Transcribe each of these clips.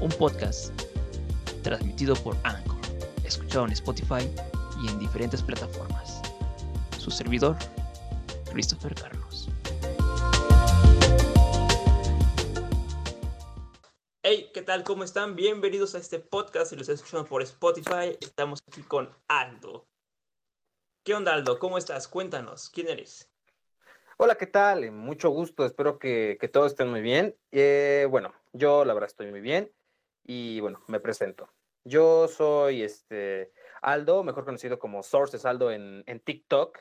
un podcast transmitido por Anchor, escuchado en Spotify y en diferentes plataformas. Su servidor, Christopher Carlos. Hey, ¿qué tal? ¿Cómo están? Bienvenidos a este podcast. Si los escuchando por Spotify, estamos aquí con Aldo. ¿Qué onda, Aldo? ¿Cómo estás? Cuéntanos, ¿quién eres? Hola, ¿qué tal? Mucho gusto, espero que, todos estén muy bien. Eh, bueno, yo la verdad estoy muy bien y bueno, me presento. Yo soy este Aldo, mejor conocido como Sources Aldo en, en TikTok.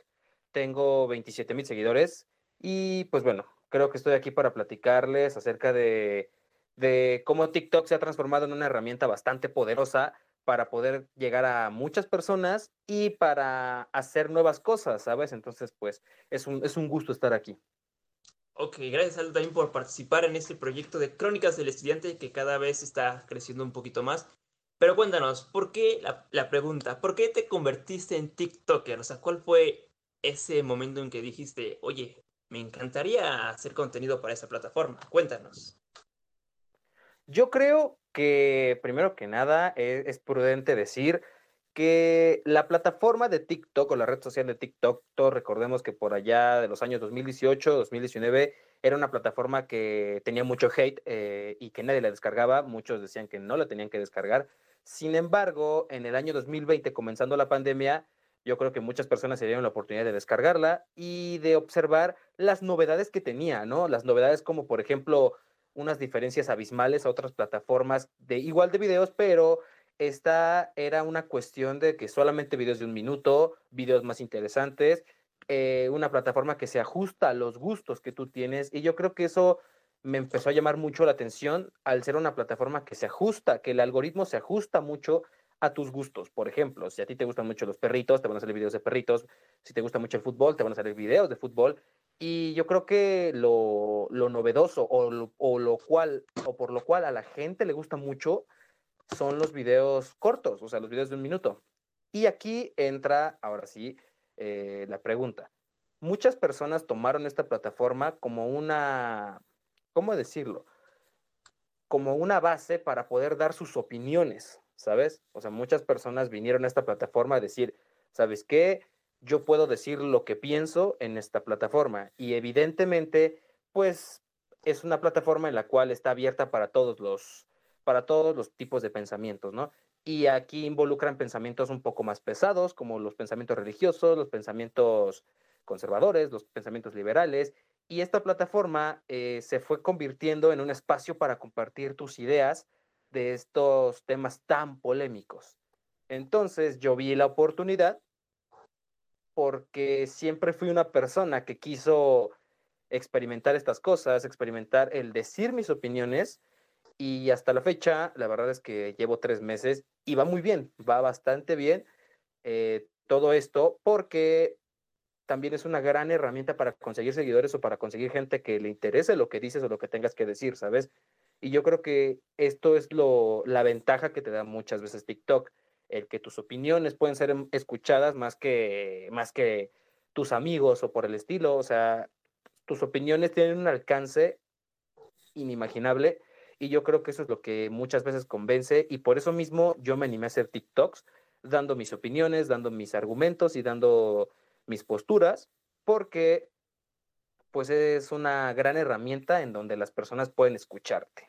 Tengo 27 mil seguidores y pues bueno, creo que estoy aquí para platicarles acerca de, de cómo TikTok se ha transformado en una herramienta bastante poderosa para poder llegar a muchas personas y para hacer nuevas cosas, ¿sabes? Entonces, pues es un, es un gusto estar aquí. Ok, gracias Aldo también por participar en este proyecto de Crónicas del Estudiante que cada vez está creciendo un poquito más. Pero cuéntanos, ¿por qué la, pregunta? ¿Por qué te convertiste en TikToker? O sea, ¿cuál fue ese momento en que dijiste, oye, me encantaría hacer contenido para esa plataforma? Cuéntanos. Yo creo que primero que nada e, es, prudente decir que la plataforma de TikTok o la red social de TikTok, todos recordemos que por allá de los años 2018, 2019, era una plataforma que tenía mucho hate eh, y que nadie la descargaba, muchos decían que no la tenían que descargar. Sin embargo, en el año 2020, comenzando la pandemia, yo creo que muchas personas se dieron la oportunidad de descargarla y de observar las novedades que tenía, ¿no? Las novedades como, por ejemplo, unas diferencias abismales a otras plataformas de igual de videos, pero esta era una cuestión de que solamente videos de un minuto, videos más interesantes, eh, una plataforma que se ajusta a los gustos que tú tienes y yo creo que eso me empezó a llamar mucho la atención al ser una plataforma que se ajusta, que el algoritmo se ajusta mucho a tus gustos. Por ejemplo, si a ti te gustan mucho los perritos, te van a salir videos de perritos. Si te gusta mucho el fútbol, te van a salir videos de fútbol. Y yo creo que lo, novedoso o lo, cual, o por lo cual a la gente le gusta mucho son los videos cortos, o sea, los videos de un minuto. Y aquí entra, ahora sí, eh, la pregunta. Muchas personas tomaron esta plataforma como una, ¿cómo decirlo? Como una base para poder dar sus opiniones, ¿sabes? O sea, muchas personas vinieron a esta plataforma a decir, ¿sabes qué? yo puedo decir lo que pienso en esta plataforma. Y evidentemente, pues es una plataforma en la cual está abierta para todos los, para todos los tipos de pensamientos, ¿no? Y aquí involucran pensamientos un poco más pesados, como los pensamientos religiosos, los pensamientos conservadores, los pensamientos liberales. Y esta plataforma eh, se fue convirtiendo en un espacio para compartir tus ideas de estos temas tan polémicos. Entonces yo vi la oportunidad porque siempre fui una persona que quiso experimentar estas cosas, experimentar el decir mis opiniones y hasta la fecha, la verdad es que llevo tres meses y va muy bien, va bastante bien eh, todo esto porque también es una gran herramienta para conseguir seguidores o para conseguir gente que le interese lo que dices o lo que tengas que decir, ¿sabes? Y yo creo que esto es lo, la ventaja que te da muchas veces TikTok el que tus opiniones pueden ser em, escuchadas más que, más que tus amigos o por el estilo. O sea, tus opiniones tienen un alcance inimaginable y yo creo que eso es lo que muchas veces convence y por eso mismo yo me animé a hacer TikToks dando mis opiniones, dando mis argumentos y dando mis posturas porque pues es una gran herramienta en donde las personas pueden escucharte.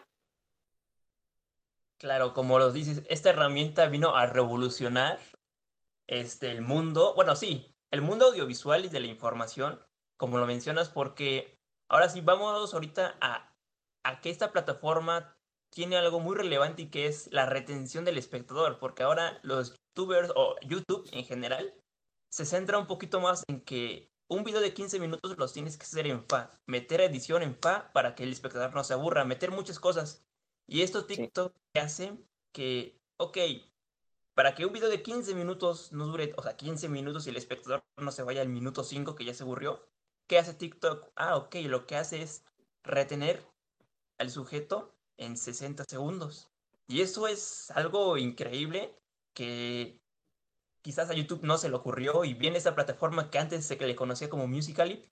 Claro, como los dices, esta herramienta vino a revolucionar este, el mundo, bueno, sí, el mundo audiovisual y de la información, como lo mencionas, porque ahora sí, vamos ahorita a, a que esta plataforma tiene algo muy relevante y que es la retención del espectador, porque ahora los youtubers o YouTube en general se centra un poquito más en que un video de 15 minutos los tienes que hacer en fa, meter edición en fa para que el espectador no se aburra, meter muchas cosas. Y esto TikTok hace que, ok, para que un video de 15 minutos no dure, o sea, 15 minutos y el espectador no se vaya al minuto 5 que ya se aburrió, ¿qué hace TikTok? Ah, ok, lo que hace es retener al sujeto en 60 segundos. Y eso es algo increíble que quizás a YouTube no se le ocurrió y viene esa plataforma que antes se le conocía como Musical.ly,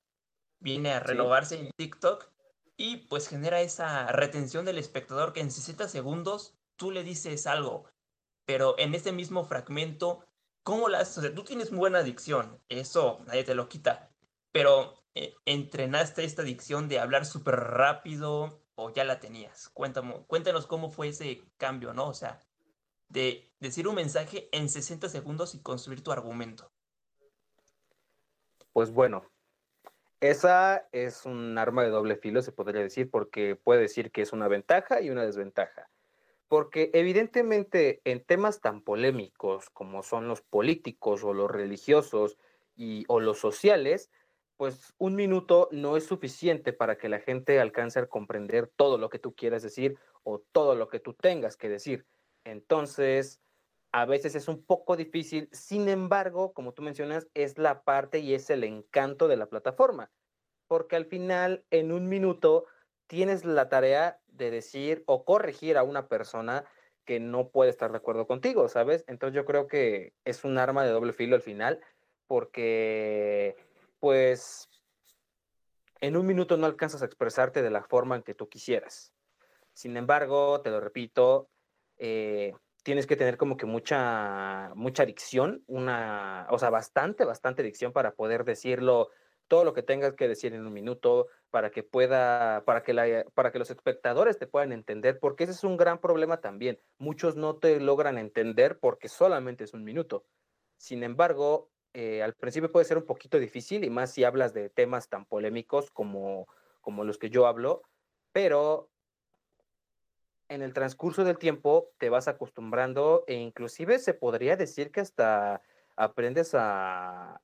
viene a renovarse en TikTok y pues genera esa retención del espectador que en 60 segundos tú le dices algo, pero en ese mismo fragmento, ¿cómo la haces? O sea, tú tienes buena adicción, eso nadie te lo quita, pero eh, ¿entrenaste esta adicción de hablar súper rápido o ya la tenías? Cuéntame, cuéntanos cómo fue ese cambio, ¿no? O sea, de decir un mensaje en 60 segundos y construir tu argumento. Pues bueno, esa es un arma de doble filo, se podría decir, porque puede decir que es una ventaja y una desventaja porque evidentemente en temas tan polémicos como son los políticos o los religiosos y, o los sociales, pues un minuto no es suficiente para que la gente alcance a comprender todo lo que tú quieras decir o todo lo que tú tengas que decir. Entonces, a veces es un poco difícil, sin embargo, como tú mencionas, es la parte y es el encanto de la plataforma, porque al final, en un minuto, tienes la tarea de decir o corregir a una persona que no puede estar de acuerdo contigo, ¿sabes? Entonces yo creo que es un arma de doble filo al final, porque pues en un minuto no alcanzas a expresarte de la forma en que tú quisieras. Sin embargo, te lo repito, eh, tienes que tener como que mucha, mucha dicción, una, o sea, bastante, bastante dicción para poder decirlo todo lo que tengas que decir en un minuto para que pueda, para que, la, para que los espectadores te puedan entender, porque ese es un gran problema también. Muchos no te logran entender porque solamente es un minuto. Sin embargo, eh, al principio puede ser un poquito difícil y más si hablas de temas tan polémicos como, como los que yo hablo, pero en el transcurso del tiempo te vas acostumbrando e inclusive se podría decir que hasta aprendes a,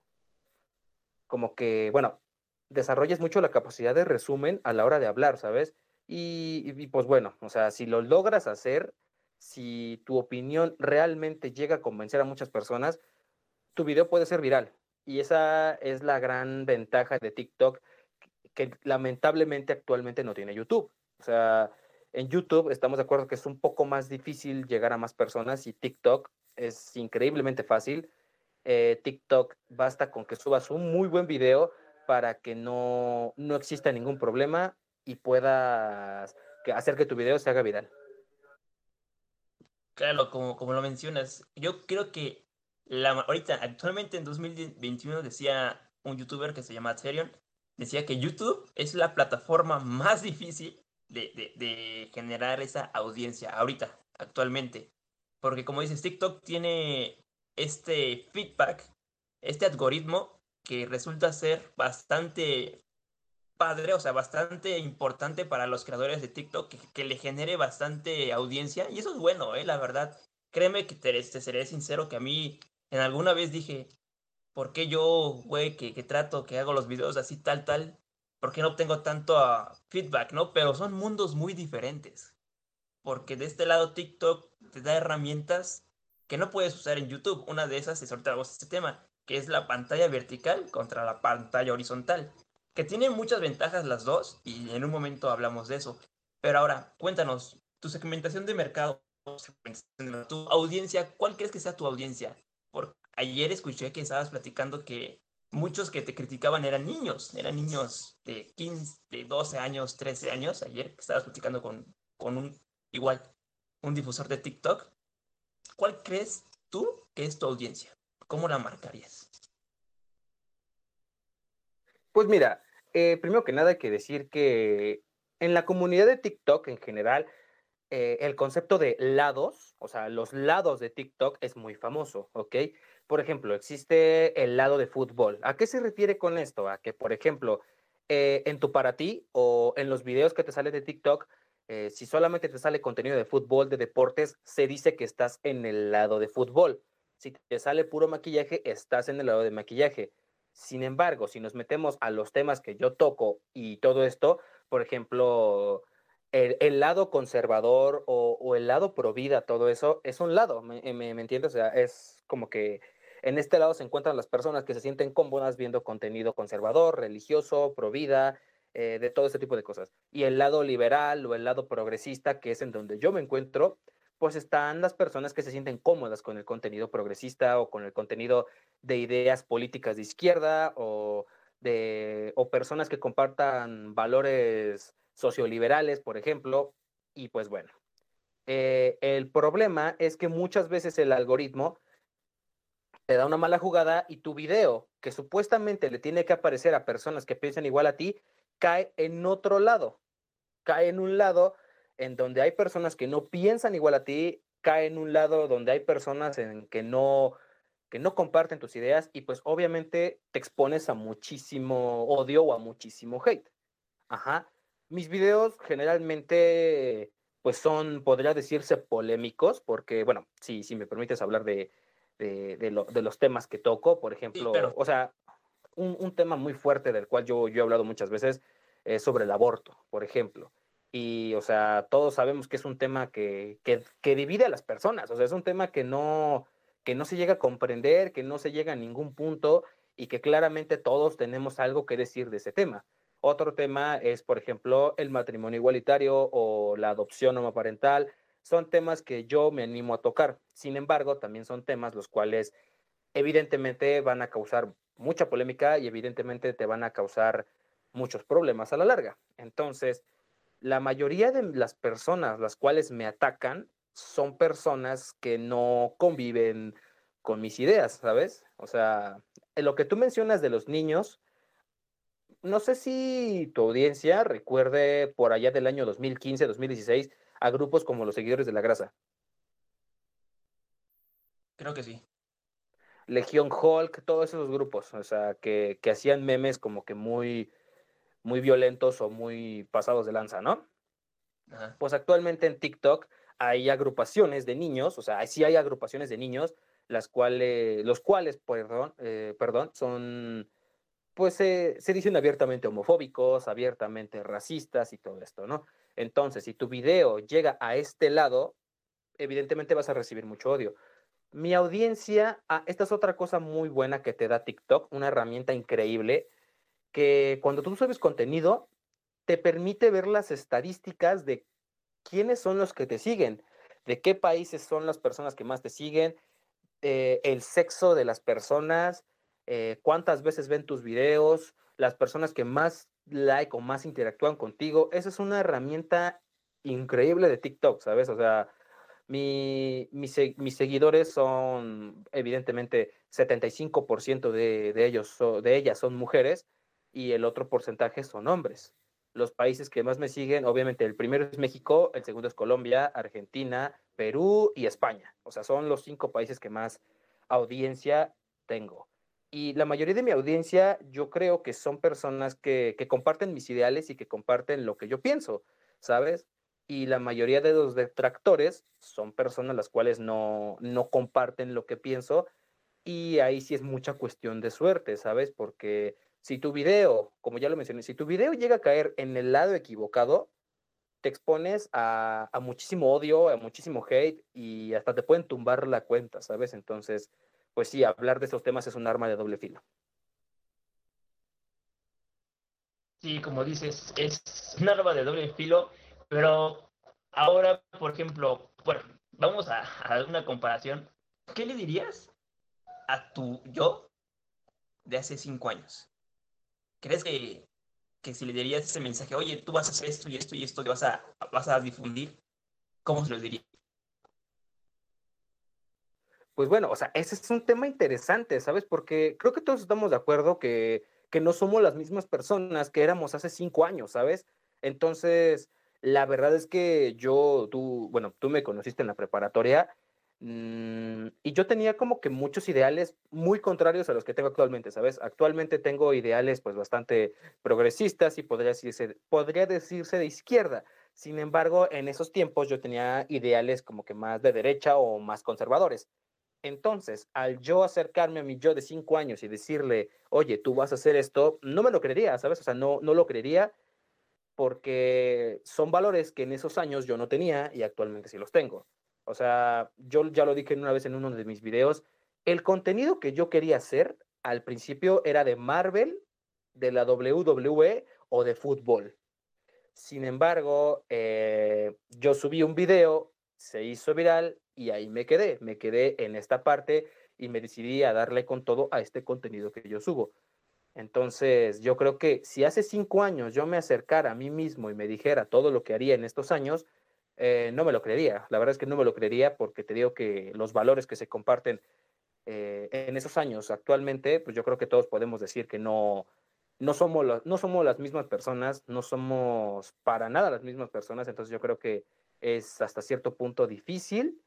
como que, bueno, desarrolles mucho la capacidad de resumen a la hora de hablar, ¿sabes? Y, pues bueno, o sea, si lo logras hacer, si tu opinión realmente llega a convencer a muchas personas, tu video puede ser viral. Y esa es la gran ventaja de TikTok que lamentablemente actualmente no tiene YouTube. O sea, en YouTube estamos de acuerdo que es un poco más difícil llegar a más personas y TikTok es increíblemente fácil eh, TikTok, basta con que subas un muy buen video para que no, no exista ningún problema y puedas hacer que tu video se haga viral. Claro, como, como lo mencionas, yo creo que la, ahorita, actualmente en 2021 decía un youtuber que se llama Therion, decía que YouTube es la plataforma más difícil de, de, generar esa audiencia ahorita, actualmente. Porque como dices, TikTok tiene este feedback, este algoritmo que resulta ser bastante padre, o sea, bastante importante para los creadores de TikTok, que, le genere bastante audiencia. Y eso es bueno, ¿eh? La verdad. Créeme que te, seré sincero que a mí en alguna vez dije, ¿por qué yo, güey, que, trato, que hago los videos así, tal, tal? ¿Por qué no obtengo tanto uh, feedback, no? Pero son mundos muy diferentes. Porque de este lado TikTok te da herramientas que no puedes usar en YouTube. Una de esas es ahorita este tema, que es la pantalla vertical contra la pantalla horizontal, que tiene muchas ventajas las dos y en un momento hablamos de eso. Pero ahora, cuéntanos, tu segmentación de mercado, tu audiencia, ¿cuál crees que sea tu audiencia? Porque ayer escuché que estabas platicando que muchos que te criticaban eran niños, eran niños de 15, de 12 años, 13 años, ayer estabas platicando con, con un, igual, un difusor de TikTok, ¿Cuál crees tú que es tu audiencia? ¿Cómo la marcarías? Pues mira, eh, primero que nada hay que decir que en la comunidad de TikTok en general, eh, el concepto de lados, o sea, los lados de TikTok es muy famoso, ¿ok? Por ejemplo, existe el lado de fútbol. ¿A qué se refiere con esto? A que, por ejemplo, eh, en tu para ti o en los videos que te salen de TikTok, eh, si solamente te sale contenido de fútbol, de deportes, se dice que estás en el lado de fútbol. Si te sale puro maquillaje, estás en el lado de maquillaje. Sin embargo, si nos metemos a los temas que yo toco y todo esto, por ejemplo, el, lado conservador o, el lado pro vida, todo eso, es un lado, ¿me, me, entiendes? O sea, es como que en este lado se encuentran las personas que se sienten cómodas viendo contenido conservador, religioso, pro vida, eh, de todo ese tipo de cosas. Y el lado liberal o el lado progresista, que es en donde yo me encuentro, pues están las personas que se sienten cómodas con el contenido progresista o con el contenido de ideas políticas de izquierda o, de, o personas que compartan valores socioliberales, por ejemplo, y pues bueno, eh, el problema es que muchas veces el algoritmo te da una mala jugada y tu video, que supuestamente le tiene que aparecer a personas que piensan igual a ti, cae en otro lado, cae en un lado en donde hay personas que no piensan igual a ti, cae en un lado donde hay personas en que no que no comparten tus ideas y pues obviamente te expones a muchísimo odio o a muchísimo hate. Ajá mis videos generalmente pues son, podría decirse, polémicos, porque, bueno, si, si me permites hablar de, de, los temas que toco, por ejemplo, o sea, un, tema muy fuerte del cual yo, yo he hablado muchas veces es sobre el aborto, por ejemplo. Y, o sea, todos sabemos que es un tema que, que, divide a las personas, o sea, es un tema que no, que no se llega a comprender, que no se llega a ningún punto y que claramente todos tenemos algo que decir de ese tema. Otro tema es, por ejemplo, el matrimonio igualitario o la adopción homoparental. Son temas que yo me animo a tocar. Sin embargo, también son temas los cuales evidentemente van a causar mucha polémica y evidentemente te van a causar muchos problemas a la larga. Entonces, la mayoría de las personas las cuales me atacan son personas que no conviven con mis ideas, ¿sabes? O sea, lo que tú mencionas de los niños, no sé si tu audiencia recuerde por allá del año 2015, 2016 a grupos como los seguidores de la grasa. Creo que sí. Legión Hulk, todos esos grupos, o sea, que, hacían memes como que muy, muy violentos o muy pasados de lanza, ¿no? Pues actualmente en TikTok hay agrupaciones de niños, o sea, sí hay agrupaciones de niños, las cuales, los cuales, perdón, eh, perdón, son pues se dicen abiertamente homofóbicos, abiertamente racistas y todo esto, ¿no? Entonces, si tu video llega a este lado, evidentemente vas a recibir mucho odio. Mi audiencia, ah, esta es otra cosa muy buena que te da TikTok, una herramienta increíble, que cuando tú subes contenido, te permite ver las estadísticas de quiénes son los que te siguen, de qué países son las personas que más te siguen, eh, el sexo de las personas, eh, cuántas veces ven tus videos, las personas que más like o más interactúan contigo. Esa es una herramienta increíble de TikTok, ¿sabes? O sea, mi, mis seguidores son, evidentemente, 75% de, de ellos, de ellas son mujeres y el otro porcentaje son hombres. Los países que más me siguen, obviamente, el primero es México, el segundo es Colombia, Argentina, Perú y España. O sea, son los cinco países que más audiencia tengo. Y la mayoría de mi audiencia yo creo que son personas que, comparten mis ideales y que comparten lo que yo pienso, ¿sabes? Y la mayoría de los detractores son personas las cuales no, no comparten lo que pienso y ahí sí es mucha cuestión de suerte, ¿sabes? Porque si tu video, como ya lo mencioné, si tu video llega a caer en el lado equivocado, te expones a, a muchísimo odio, a muchísimo hate y hasta te pueden tumbar la cuenta, ¿sabes? Entonces, pues sí, hablar de estos temas es un arma de doble filo. Sí, como dices, es un arma de doble filo, pero ahora, por ejemplo, bueno, vamos a, dar una comparación. ¿Qué le dirías a tu yo de hace cinco años? ¿Crees que, que si le dirías ese mensaje, oye, tú vas a hacer esto y esto y esto, te vas a, vas a difundir, ¿cómo se lo diría? Pues bueno, o sea, ese es un tema interesante, ¿sabes? Porque creo que todos estamos de acuerdo que, que no somos las mismas personas que éramos hace cinco años, ¿sabes? Entonces, la verdad es que yo, tú, bueno, tú me conociste en la preparatoria mm, y yo tenía como que muchos ideales muy contrarios a los que tengo actualmente, ¿sabes? Actualmente tengo ideales pues bastante progresistas y podría decirse, podría decirse de izquierda. Sin embargo, en esos tiempos yo tenía ideales como que más de derecha o más conservadores. Entonces, al yo acercarme a mi yo de cinco años y decirle, oye, tú vas a hacer esto, no me lo creería, ¿sabes? O sea, no, no lo creería. porque son valores que en esos años yo no tenía y actualmente sí los tengo. O sea, yo ya lo dije una vez en uno de mis videos, el contenido que yo quería hacer al principio era de Marvel, de la WWE o de fútbol. Sin embargo, eh, yo subí un video, se hizo viral y ahí me quedé. Me quedé en esta parte y me decidí a darle con todo a este contenido que yo subo. Entonces, yo creo que si hace cinco años yo me acercara a mí mismo y me dijera todo lo que haría en estos años, eh, no me lo creería. La verdad es que no me lo creería porque te digo que los valores que se comparten eh, en esos años actualmente, pues yo creo que todos podemos decir que no, no, somos, no somos las mismas personas, no somos para nada las mismas personas, entonces yo creo que es hasta cierto punto difícil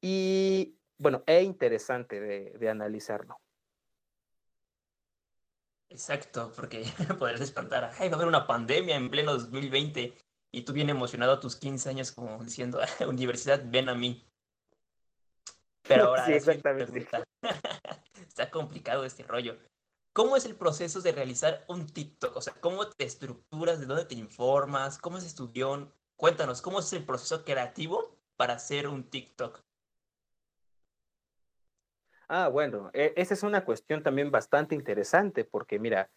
y, bueno, e interesante de, de analizarlo. Exacto, porque poder despertar, ay, va a haber una pandemia en pleno 2020 y tú bien emocionado a tus 15 años como diciendo, universidad, ven a mí. Pero ahora sí, exactamente. está complicado este rollo. ¿Cómo es el proceso de realizar un TikTok? O sea, ¿cómo te estructuras? ¿De dónde te informas? ¿Cómo es tu guion? Cuéntanos, ¿cómo es el proceso creativo para hacer un TikTok? Ah, bueno, e, esa es una cuestión también bastante interesante porque mira,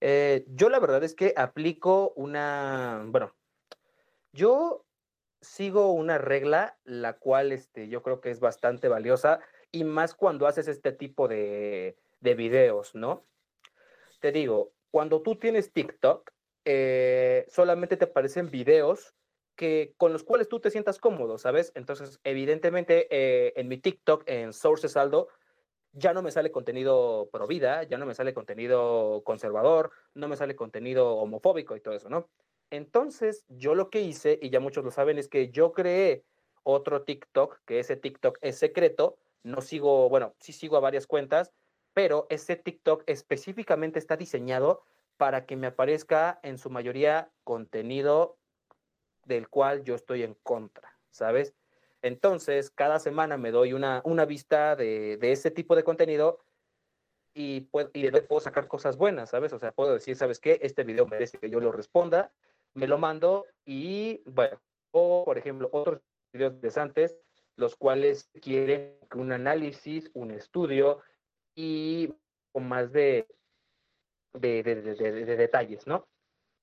eh, yo la verdad es que aplico una, bueno, yo sigo una regla la cual este, yo creo que es bastante valiosa y más cuando haces este tipo de, de videos, ¿no? Te digo, cuando tú tienes TikTok, eh, solamente te aparecen videos con los cuales tú te sientas cómodo, ¿sabes? Entonces, evidentemente, eh, en mi TikTok, en Sources Aldo, ya no me sale contenido pro vida, ya no me sale contenido conservador, no me sale contenido homofóbico y todo eso, ¿no? Entonces, yo lo que hice, y ya muchos lo saben, es que yo creé otro TikTok, que ese TikTok es secreto, no sigo, bueno, sí sigo a varias cuentas, pero ese TikTok específicamente está diseñado para que me aparezca en su mayoría contenido del cual yo estoy en contra, ¿sabes? Entonces, cada semana me doy una, una vista de, de ese tipo de contenido y, puedo, puedo sacar cosas buenas, ¿sabes? O sea, puedo decir, ¿sabes qué? Este video merece que yo lo responda, me lo mando y, bueno, o por ejemplo, otros videos interesantes, los cuales quieren un análisis, un estudio y con más de, de, de detalles, ¿no?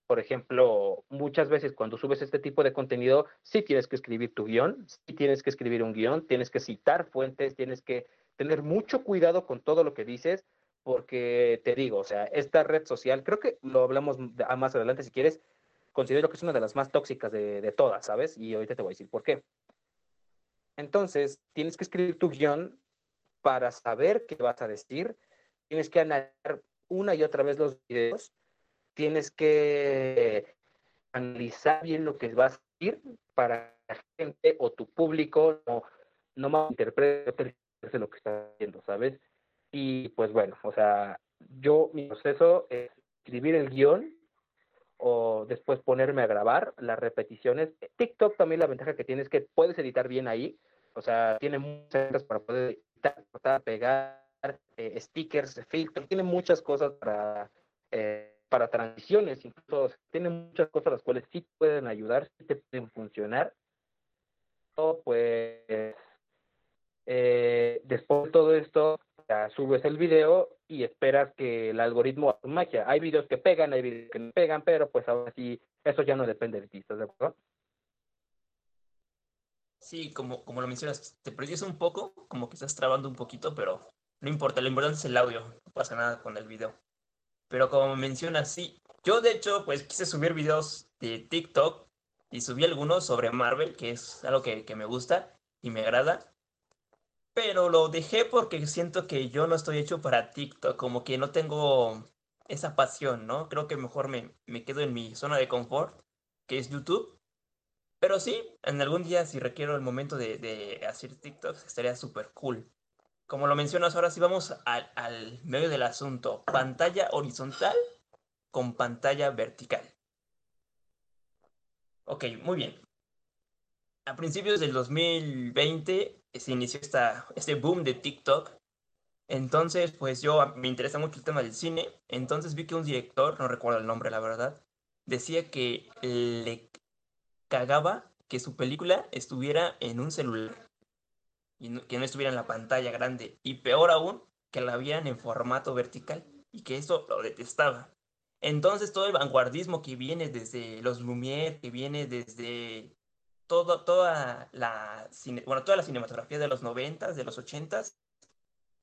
Por ejemplo, muchas veces cuando subes este tipo de contenido, sí tienes que escribir tu guion, sí tienes que escribir un guion, tienes que citar fuentes, tienes que tener mucho cuidado con todo lo que dices, porque te digo, o sea, esta red social, creo que lo hablamos más adelante si quieres, considero que es una de las más tóxicas de, de todas, ¿sabes? Y ahorita te voy a decir por qué. Entonces, tienes que escribir tu guion para saber qué vas a decir, tienes que analizar una y otra vez los videos tienes que analizar bien lo que vas a decir para la gente o tu público no, no malinterprete lo que está haciendo, ¿sabes? Y pues bueno, o sea, yo mi proceso es escribir el guion o después ponerme a grabar las repeticiones. TikTok también la ventaja que tiene es que puedes editar bien ahí, o sea, tiene muchas para poder editar, pegar, eh, stickers, filtros, tiene muchas cosas para eh, para transiciones, incluso tienen muchas cosas las cuales sí pueden ayudar, sí te pueden funcionar. O pues eh, después de todo esto, ya subes el video y esperas que el algoritmo haga magia. Hay videos que pegan, hay videos que no pegan, pero pues ahora sí, eso ya no depende de ti, ¿estás de acuerdo? Sí, como, como lo mencionas, te perdiste un poco, como que estás trabando un poquito, pero no importa, lo importante es el audio, no pasa nada con el video. Pero como mencionas, sí. Yo de hecho, pues quise subir videos de TikTok y subí algunos sobre Marvel, que es algo que, me gusta y me agrada. Pero lo dejé porque siento que yo no estoy hecho para TikTok, como que no tengo esa pasión, ¿no? Creo que mejor me, me quedo en mi zona de confort, que es YouTube. Pero sí, en algún día si requiero el momento de, de hacer TikTok, estaría súper cool como lo mencionas, ahora sí vamos al, medio del asunto. Pantalla horizontal con pantalla vertical. Ok, muy bien. A principios del 2020 se inició esta, este boom de TikTok. Entonces, pues yo me interesa mucho el tema del cine. Entonces vi que un director, no recuerdo el nombre, la verdad, decía que le cagaba que su película estuviera en un celular y que no estuviera en la pantalla grande. Y peor aún, que la vieran en formato vertical y que eso lo detestaba. Entonces todo el vanguardismo que viene desde los Lumière, que viene desde todo, toda, la, bueno, toda la cinematografía de los 90 de los 80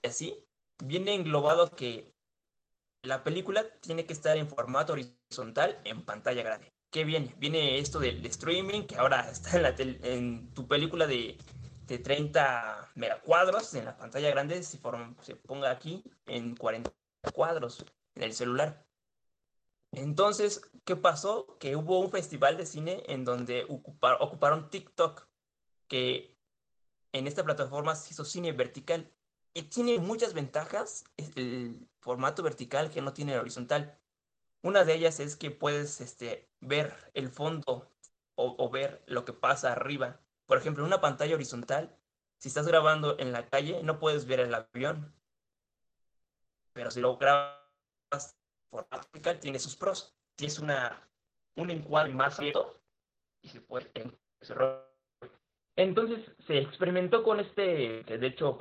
y así, viene englobado que la película tiene que estar en formato horizontal en pantalla grande. ¿Qué viene? Viene esto del streaming, que ahora está en, la en tu película de, de 30 megacuadros en la pantalla grande, se, se ponga aquí en 40 cuadros en el celular. Entonces, ¿qué pasó? Que hubo un festival de cine en donde ocuparon TikTok, que en esta plataforma se hizo cine vertical. Y tiene muchas ventajas el formato vertical que no tiene el horizontal. Una de ellas es que puedes este, ver el fondo o, o, ver lo que pasa arriba. Por ejemplo, en una pantalla horizontal, si estás grabando en la calle, no puedes ver el avión. Pero si lo grabas formato vertical, tiene sus pros. Tienes una, un encuadre más abierto y se puede entonces se experimentó con este, de hecho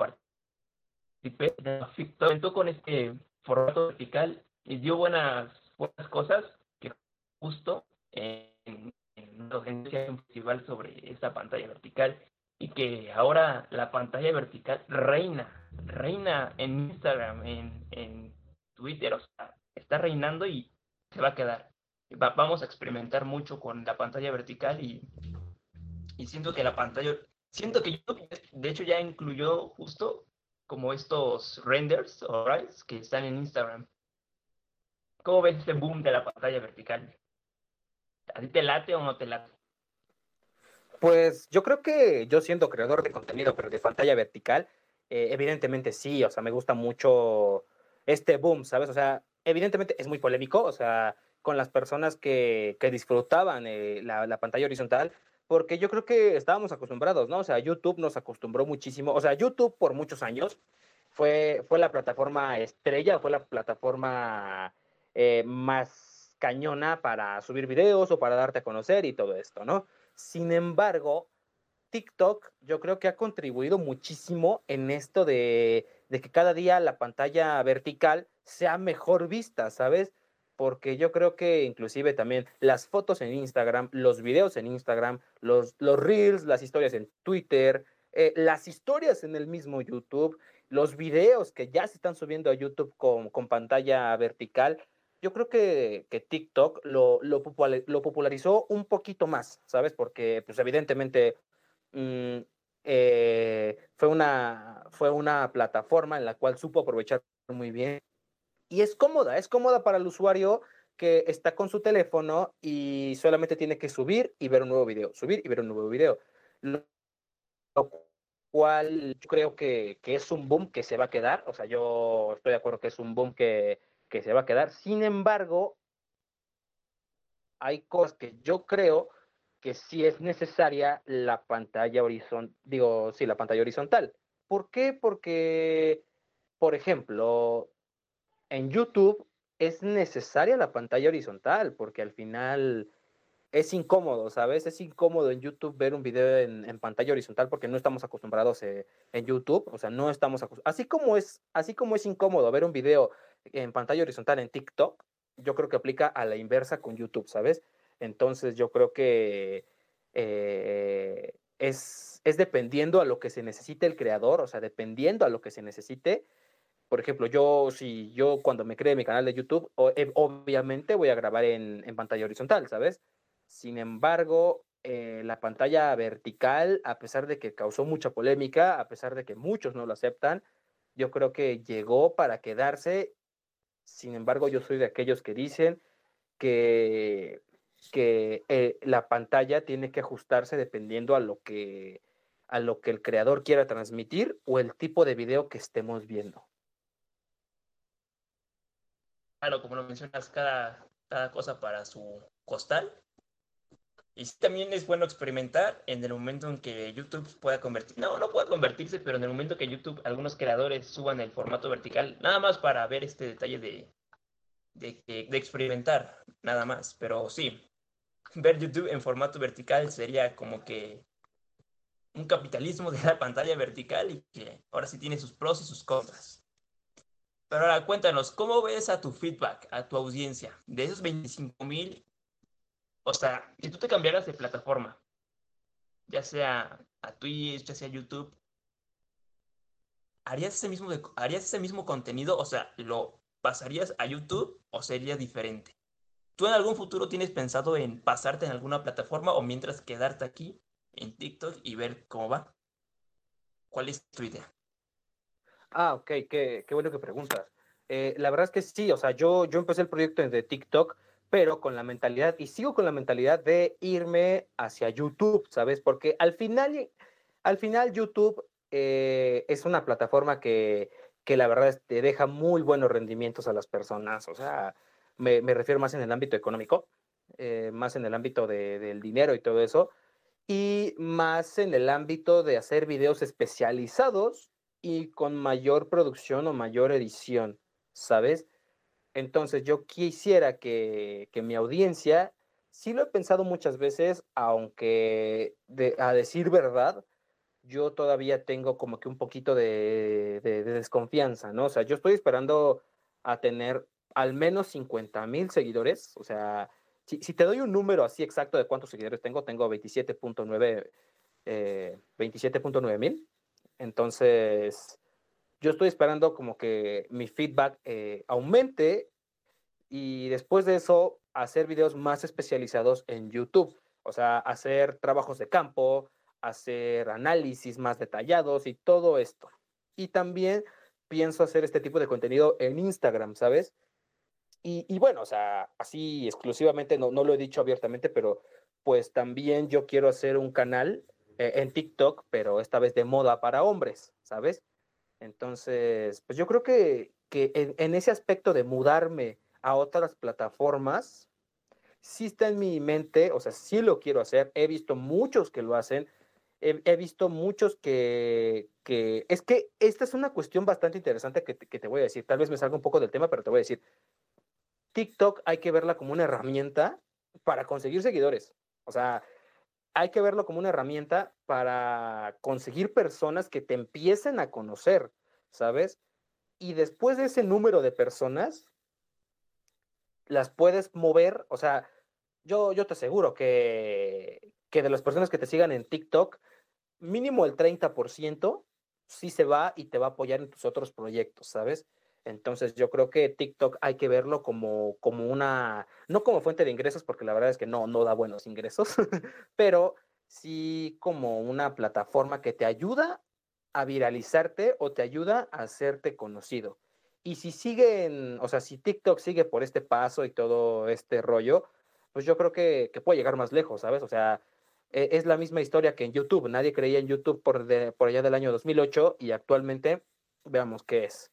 experimentó con este formato vertical y dio buenas, buenas cosas que justo en, en un festival sobre esta pantalla vertical y que ahora la pantalla vertical reina, reina en Instagram, en, en Twitter, o sea, está reinando y se va a quedar. vamos a experimentar mucho con la pantalla vertical y, y siento que la pantalla, siento que YouTube, de hecho, ya incluyó justo como estos renders, right, que están en Instagram. ¿Cómo ves este boom de la pantalla vertical? ¿A ti te late o no te late? Pues yo creo que yo siendo creador de contenido, pero de pantalla vertical, eh, evidentemente sí, o sea, me gusta mucho este boom, ¿sabes? O sea, evidentemente es muy polémico, o sea, con las personas que, que disfrutaban eh, la, la, pantalla horizontal, porque yo creo que estábamos acostumbrados, ¿no? O sea, YouTube nos acostumbró muchísimo, o sea, YouTube por muchos años fue, fue la plataforma estrella, fue la plataforma eh, más cañona para subir videos o para darte a conocer y todo esto, ¿no? Sin embargo, TikTok yo creo que ha contribuido muchísimo en esto de, que cada día la pantalla vertical sea mejor vista, ¿sabes? Porque yo creo que inclusive también las fotos en Instagram, los videos en Instagram, los, reels, las historias en Twitter, eh, las historias en el mismo YouTube, los videos que ya se están subiendo a YouTube con pantalla vertical, yo creo que, que TikTok lo, lo, lo, popularizó un poquito más, ¿sabes? Porque pues evidentemente mmm, eh, fue, una, fue una plataforma en la cual supo aprovechar muy bien y es cómoda, es cómoda para el usuario que está con su teléfono y solamente tiene que subir y ver un nuevo video, subir y ver un nuevo video. Lo cual yo creo que, que es un boom que se va a quedar, o sea, yo estoy de acuerdo que es un boom que, que se va a quedar. Sin embargo, hay cosas que yo creo que sí es necesaria la pantalla horizontal, digo, sí, la pantalla horizontal. ¿Por qué? Porque, por ejemplo, en YouTube es necesaria la pantalla horizontal, porque al final es incómodo, ¿sabes? Es incómodo en YouTube ver un video en, pantalla horizontal porque no estamos acostumbrados eh, en YouTube, o sea, no estamos así como es así como es incómodo ver un video en pantalla horizontal en TikTok, yo creo que aplica a la inversa con YouTube, ¿sabes? Entonces yo creo que eh, es, es dependiendo a lo que se necesite el creador, o sea, dependiendo a lo que se necesite, por ejemplo, yo, si yo cuando me cree mi canal de YouTube, eh, obviamente voy a grabar en, en, pantalla horizontal, ¿sabes? Sin embargo, eh, la pantalla vertical, a pesar de que causó mucha polémica, a pesar de que muchos no lo aceptan, yo creo que llegó para quedarse. Sin embargo, yo soy de aquellos que dicen que, que eh, la pantalla tiene que ajustarse dependiendo a lo que a lo que el creador quiera transmitir o el tipo de video que estemos viendo claro, como lo mencionas, cada, cada cosa para su costal. Y sí, también es bueno experimentar en el momento en que YouTube pueda convertir, no, no pueda convertirse, pero en el momento que YouTube, algunos creadores suban el formato vertical, nada más para ver este detalle de, de, de experimentar, nada más. Pero sí, ver YouTube en formato vertical sería como que un capitalismo de la pantalla vertical y que ahora sí tiene sus pros y sus contras. Pero ahora cuéntanos, ¿cómo ves a tu feedback, a tu audiencia? De esos 25 mil, o sea, si tú te cambiaras de plataforma, ya sea a Twitch, ya sea a YouTube, ¿harías ese mismo, ¿harías ese mismo contenido? O sea, ¿lo pasarías a YouTube o sería diferente? ¿Tú en algún futuro tienes pensado en pasarte en alguna plataforma o mientras quedarte aquí en TikTok y ver cómo va? ¿Cuál es tu idea? Ah, ok, qué, qué bueno que preguntas. Eh, la verdad es que sí, o sea, yo, yo empecé el proyecto desde TikTok, pero con la mentalidad, y sigo con la mentalidad de irme hacia YouTube, ¿sabes? Porque al final, al final YouTube eh, es una plataforma que, que la verdad te deja muy buenos rendimientos a las personas, o sea, me, me refiero más en el ámbito económico, eh, más en el ámbito de, del dinero y todo eso, y más en el ámbito de hacer videos especializados y con mayor producción o mayor edición, ¿sabes? Entonces yo quisiera que, que mi audiencia, sí lo he pensado muchas veces, aunque a decir verdad, yo todavía tengo como que un poquito de, de, de, desconfianza, ¿no? O sea, yo estoy esperando a tener al menos 50 mil seguidores, o sea, si, si, te doy un número así exacto de cuántos seguidores tengo, tengo 27.9 eh, 27.9 mil. Entonces, yo estoy esperando como que mi feedback eh, aumente y después de eso hacer videos más especializados en YouTube. O sea, hacer trabajos de campo, hacer análisis más detallados y todo esto. Y también pienso hacer este tipo de contenido en Instagram, ¿sabes? Y, y bueno, o sea, así exclusivamente, no, no lo he dicho abiertamente, pero pues también yo quiero hacer un canal eh, en TikTok, pero esta vez de moda para hombres, ¿sabes? Entonces, pues yo creo que, que en, en, ese aspecto de mudarme a otras plataformas, sí está en mi mente, o sea, sí lo quiero hacer, he visto muchos que lo hacen, he, he visto muchos que, que, es que esta es una cuestión bastante interesante que que te voy a decir, tal vez me salga un poco del tema, pero te voy a decir, TikTok hay que verla como una herramienta para conseguir seguidores, o sea, hay que verlo como una herramienta para conseguir personas que te empiecen a conocer, ¿sabes? Y después de ese número de personas, las puedes mover, o sea, yo, yo te aseguro que, que de las personas que te sigan en TikTok, mínimo el 30% sí se va y te va a apoyar en tus otros proyectos, ¿sabes? Entonces yo creo que TikTok hay que verlo como, como una, no como fuente de ingresos, porque la verdad es que no, no da buenos ingresos, pero sí como una plataforma que te ayuda a viralizarte o te ayuda a hacerte conocido. Y si siguen, o sea, si TikTok sigue por este paso y todo este rollo, pues yo creo que, que puede llegar más lejos, ¿sabes? O sea, e, es la misma historia que en YouTube. Nadie creía en YouTube por, de, por allá del año 2008 y actualmente veamos qué es.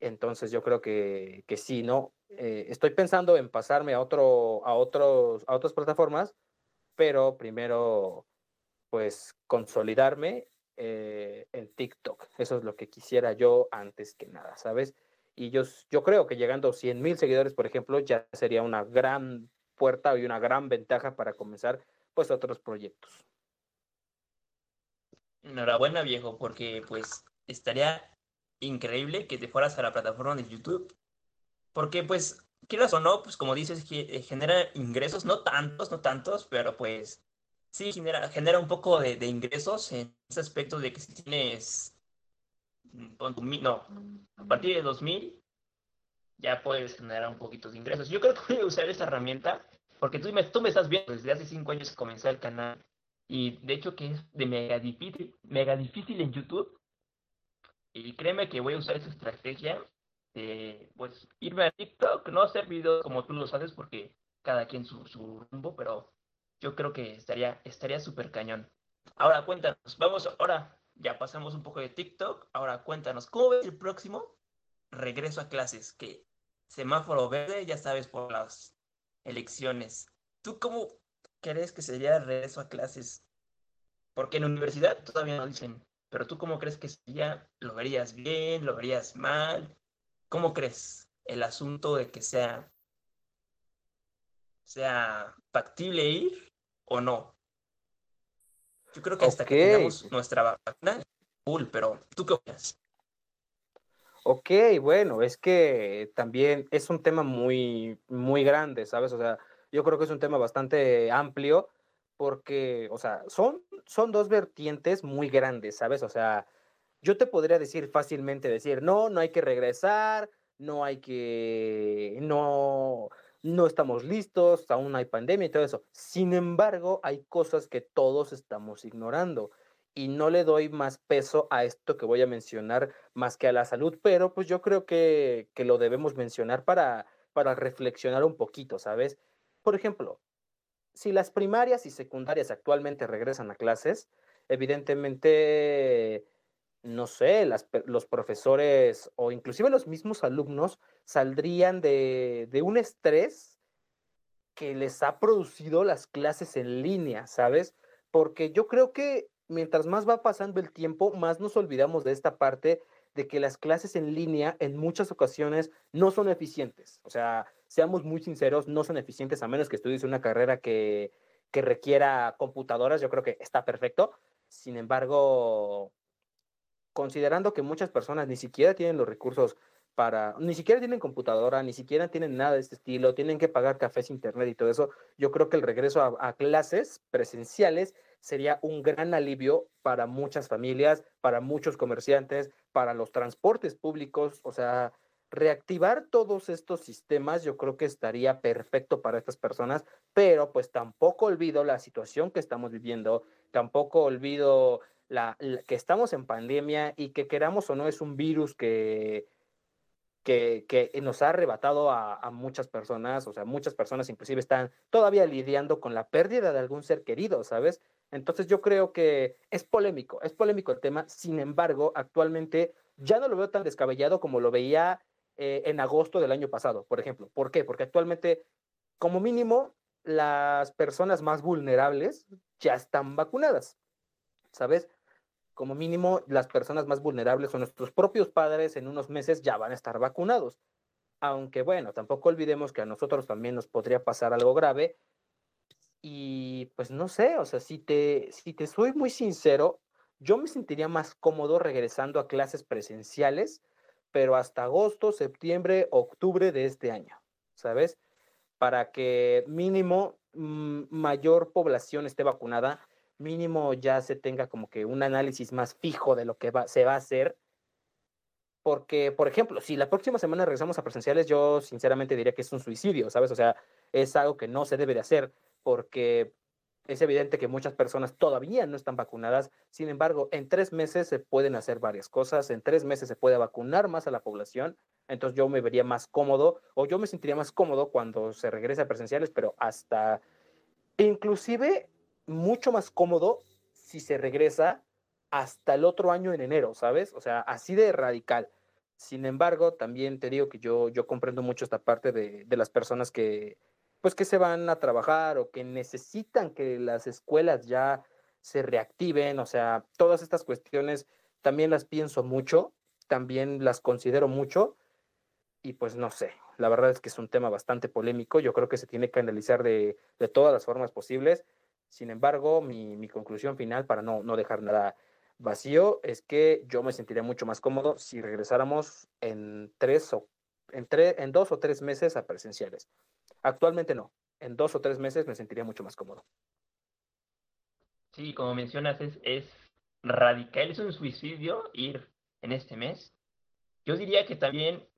Entonces yo creo que, que sí, ¿no? Eh, estoy pensando en pasarme a, otro, a, otros, a otras plataformas, pero primero, pues, consolidarme eh, en TikTok. Eso es lo que quisiera yo antes que nada, ¿sabes? Y yo, yo creo que llegando a 100 mil seguidores, por ejemplo, ya sería una gran puerta y una gran ventaja para comenzar, pues, otros proyectos. Enhorabuena, viejo, porque, pues, estaría increíble que te fueras a la plataforma de YouTube. Porque, pues, quieras o no, pues como dices, eh, genera ingresos, no tantos, no tantos, pero pues sí genera, genera un poco de, ingresos en ese aspecto de que si tienes, no, a partir de 2000 ya puedes generar un poquito de ingresos. Yo creo que voy a usar esta herramienta porque tú me, tú me estás viendo desde hace 5 años que comencé el canal y de hecho que es de mega difícil, mega difícil en YouTube y créeme que voy a usar esa estrategia de, pues, irme a TikTok, no hacer videos como tú los haces, porque cada quien su, su rumbo, pero yo creo que estaría estaría súper cañón. Ahora cuéntanos, vamos, ahora ya pasamos un poco de TikTok, ahora cuéntanos, ¿cómo ves el próximo regreso a clases? Que semáforo verde, ya sabes, por las elecciones. ¿Tú cómo crees que sería el regreso a clases? Porque en universidad todavía no dicen pero tú cómo crees que sería, lo verías bien, lo verías mal, ¿cómo crees? el asunto de que sea, sea factible ir o no. Yo creo que hasta que tengamos nuestra vacuna, cool, pero ¿tú qué opinas? Ok, bueno, es que también es un tema muy, muy grande, ¿sabes? O sea, yo creo que es un tema bastante amplio porque, o sea, son, son dos vertientes muy grandes, ¿sabes? O sea, yo te podría decir fácilmente, decir, no, no hay que regresar, no hay que, no, no estamos listos, aún hay pandemia y todo eso. Sin embargo, hay cosas que todos estamos ignorando y no le doy más peso a esto que voy a mencionar más que a la salud, pero pues yo creo que, que lo debemos mencionar para, para reflexionar un poquito, ¿sabes? Por ejemplo, si las primarias y secundarias actualmente regresan a clases, evidentemente, no sé, las, los profesores o inclusive los mismos alumnos saldrían de, de un estrés que les ha producido las clases en línea, ¿sabes? Porque yo creo que mientras más va pasando el tiempo, más nos olvidamos de esta parte de que las clases en línea en muchas ocasiones no son eficientes. O sea, seamos muy sinceros, no son eficientes a menos que estudies una carrera que, que requiera computadoras. Yo creo que está perfecto. Sin embargo, considerando que muchas personas ni siquiera tienen los recursos para, ni siquiera tienen computadora, ni siquiera tienen nada de este estilo, tienen que pagar cafés, internet y todo eso, yo creo que el regreso a, a clases presenciales sería un gran alivio para muchas familias, para muchos comerciantes, para los transportes públicos, o sea, reactivar todos estos sistemas yo creo que estaría perfecto para estas personas, pero pues tampoco olvido la situación que estamos viviendo, tampoco olvido la, que estamos en pandemia y que queramos o no es un virus que, que, nos ha arrebatado a, a, muchas personas, o sea, muchas personas inclusive están todavía lidiando con la pérdida de algún ser querido, ¿sabes? Entonces yo creo que es polémico, es polémico el tema, sin embargo, actualmente ya no lo veo tan descabellado como lo veía eh, en agosto del año pasado, por ejemplo. ¿Por qué? Porque actualmente, como mínimo, las personas más vulnerables ya están vacunadas, ¿sabes? Como mínimo, las personas más vulnerables son nuestros propios padres, en unos meses ya van a estar vacunados. Aunque bueno, tampoco olvidemos que a nosotros también nos podría pasar algo grave y pues no sé, o sea, si te, si te soy muy sincero, yo me sentiría más cómodo regresando a clases presenciales, pero hasta agosto, septiembre, octubre de este año, ¿sabes? Para que mínimo mm, mayor población esté vacunada, mínimo ya se tenga como que un análisis más fijo de lo que va, se va a hacer. Porque, por ejemplo, si la próxima semana regresamos a presenciales, yo sinceramente diría que es un suicidio, ¿sabes? O sea, es algo que no se debe de hacer porque es evidente que muchas personas todavía no están vacunadas. Sin embargo, en tres meses se pueden hacer varias cosas, en tres meses se puede vacunar más a la población. Entonces yo me vería más cómodo o yo me sentiría más cómodo cuando se regrese a presenciales, pero hasta inclusive mucho más cómodo si se regresa hasta el otro año en enero, ¿sabes? O sea, así de radical. Sin embargo, también te digo que yo, yo comprendo mucho esta parte de, de las personas que, pues que se van a trabajar o que necesitan que las escuelas ya se reactiven, o sea, todas estas cuestiones también las pienso mucho, también las considero mucho y pues no sé, la verdad es que es un tema bastante polémico, yo creo que se tiene que analizar de, de todas las formas posibles, sin embargo, mi, mi conclusión final para no, no dejar nada vacío es que yo me sentiría mucho más cómodo si regresáramos en tres o en, en dos o tres meses a presenciales. Actualmente no. En dos o tres meses me sentiría mucho más cómodo. Sí, como mencionas, es, radical, es un suicidio ir en este mes. Yo diría que también,